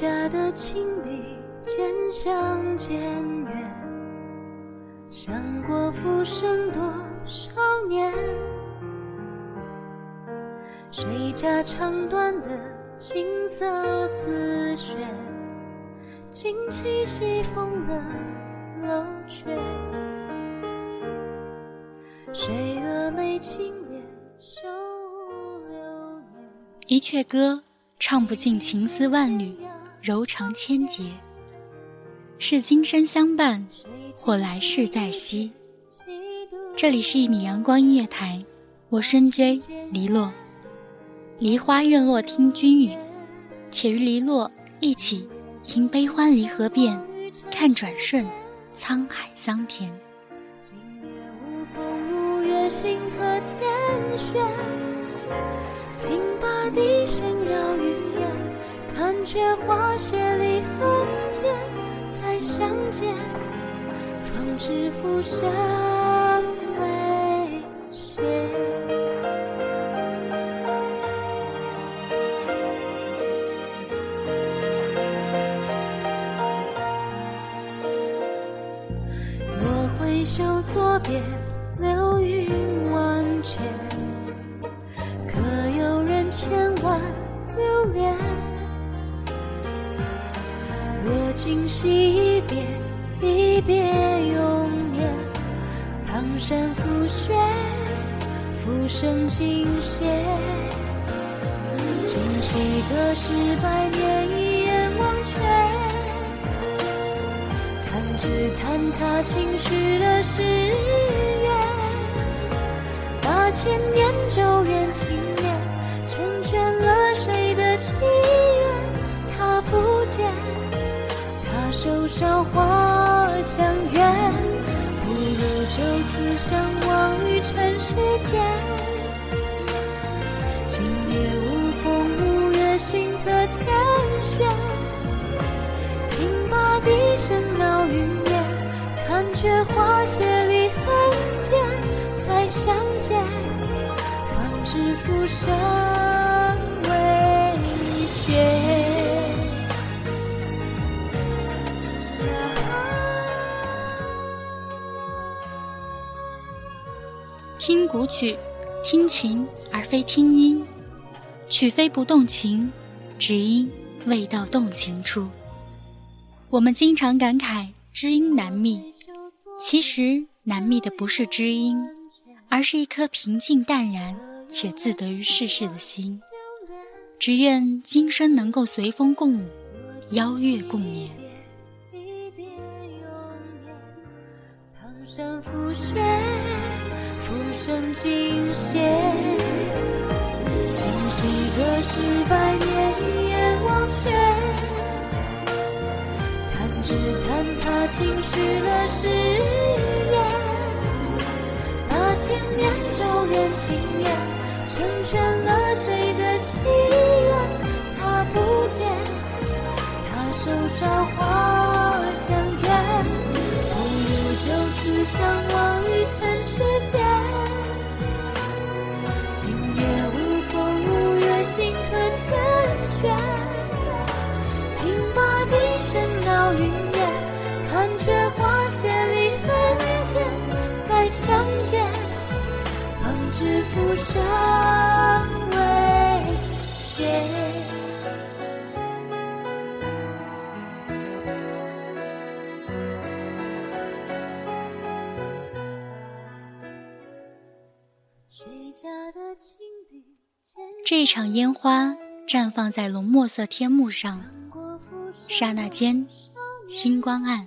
家的情侣渐行渐远？想过浮生多少年？谁家长短的金色丝线，惊起西风的楼阙？谁蛾眉轻敛袖流年？一阙歌唱不尽情丝万缕，柔肠千结。是今生相伴。或来世再惜。这里是一米阳光音乐台，我深 J 黎落。梨花院落听君语，且与黎落一起听悲欢离合变，看转瞬沧海桑田。星河天悬，听罢笛声绕云残缺花谢离恨天，再相见。方知浮生未歇。若挥袖作别，山覆雪，浮生尽歇。今夕隔世百年，一眼忘却。弹指坍塌，情绪的誓言。八千年咒怨情念，成全了谁的祈愿？他不见，他手上于尘世间。今夜无风无月，星河天悬。听罢笛声闹云烟，看却花谢离恨天。再相见，方知浮生听古曲，听琴而非听音，曲非不动情，只因未到动情处。我们经常感慨知音难觅，其实难觅的不是知音，而是一颗平静淡然且自得于世事的心。只愿今生能够随风共舞，邀月共眠。山覆雪生尽歇，今夕隔世百年，一眼忘却。弹指弹，他，情绪了誓浮生危险。这场烟花绽放在浓墨色天幕上，刹那间，星光暗。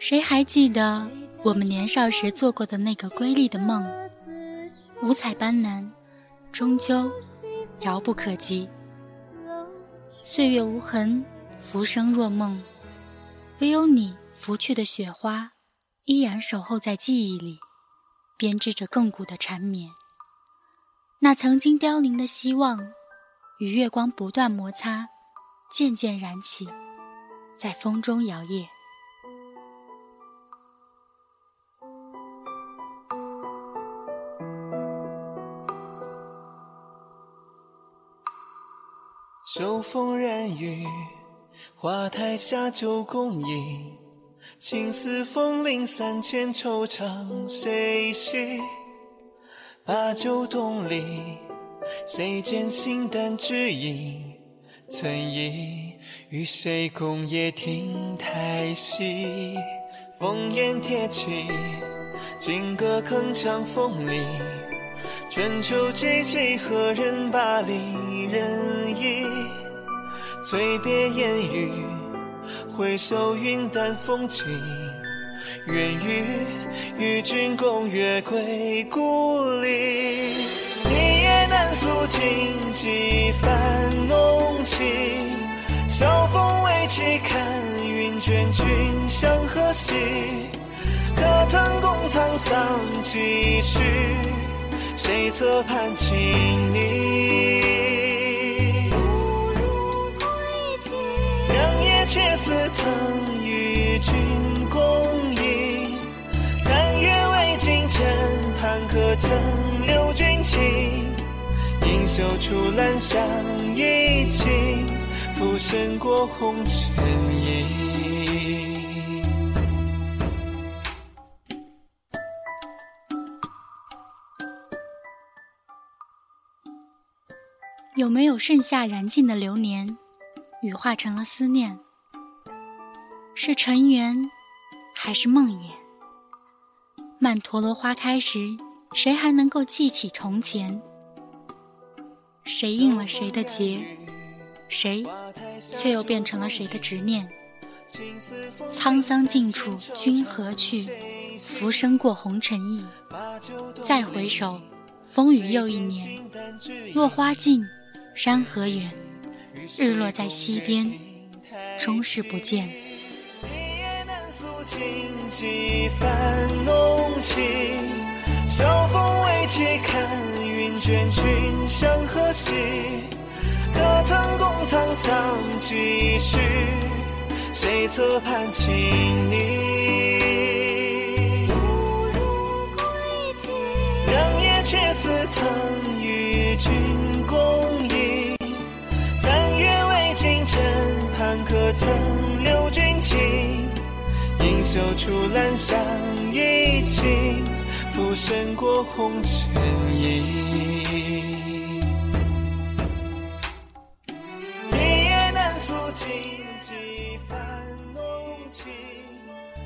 谁还记得我们年少时做过的那个瑰丽的梦？五彩斑斓，终究遥不可及。岁月无痕，浮生若梦，唯有你拂去的雪花，依然守候在记忆里，编织着亘古的缠绵。那曾经凋零的希望，与月光不断摩擦，渐渐燃起，在风中摇曳。风染雨，花台下酒共饮，青丝风铃三千，惆怅谁系？把酒东篱，谁见心淡只影？曾忆与谁共夜听台戏？烽烟铁骑，金戈铿锵风里。春秋寂寂，何人把离人忆？醉别烟雨，回首云淡风轻。愿与与君共月归故里，一夜难诉尽几番浓情。晓风未起，看云卷，君向何兮？可曾共沧桑几许？谁侧畔轻昵？却似曾与君共。盼可曾留君情？应袖处兰香一倾，浮生过红尘影。有没有盛夏燃尽的流年，羽化成了思念？是尘缘，还是梦魇？曼陀罗花开时，谁还能够记起从前？谁应了谁的劫，谁却又变成了谁的执念？沧桑尽处君何去？浮生过红尘意。再回首，风雨又一年。落花尽，山河远。日落在西边，终是不见。尽几番浓情，晓风未起，看云卷，君向何西？可曾共沧桑几许？谁侧畔轻昵？两夜却似曾与君共饮，三月未尽，枕畔可曾留君情？应袖处兰香一倾，浮生过红尘影。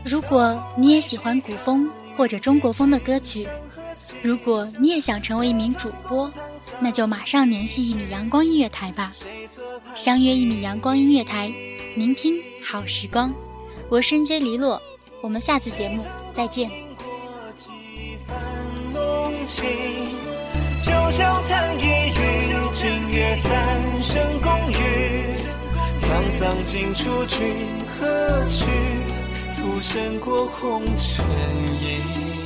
如果你也喜欢古风或者中国风的歌曲，如果你也想成为一名主播，那就马上联系一米阳光音乐台吧。相约一米阳光音乐台，聆听好时光。我深街篱落，我们下次节目再见。就像残一与君约三生共语，沧桑尽处君何去？浮生过红尘影。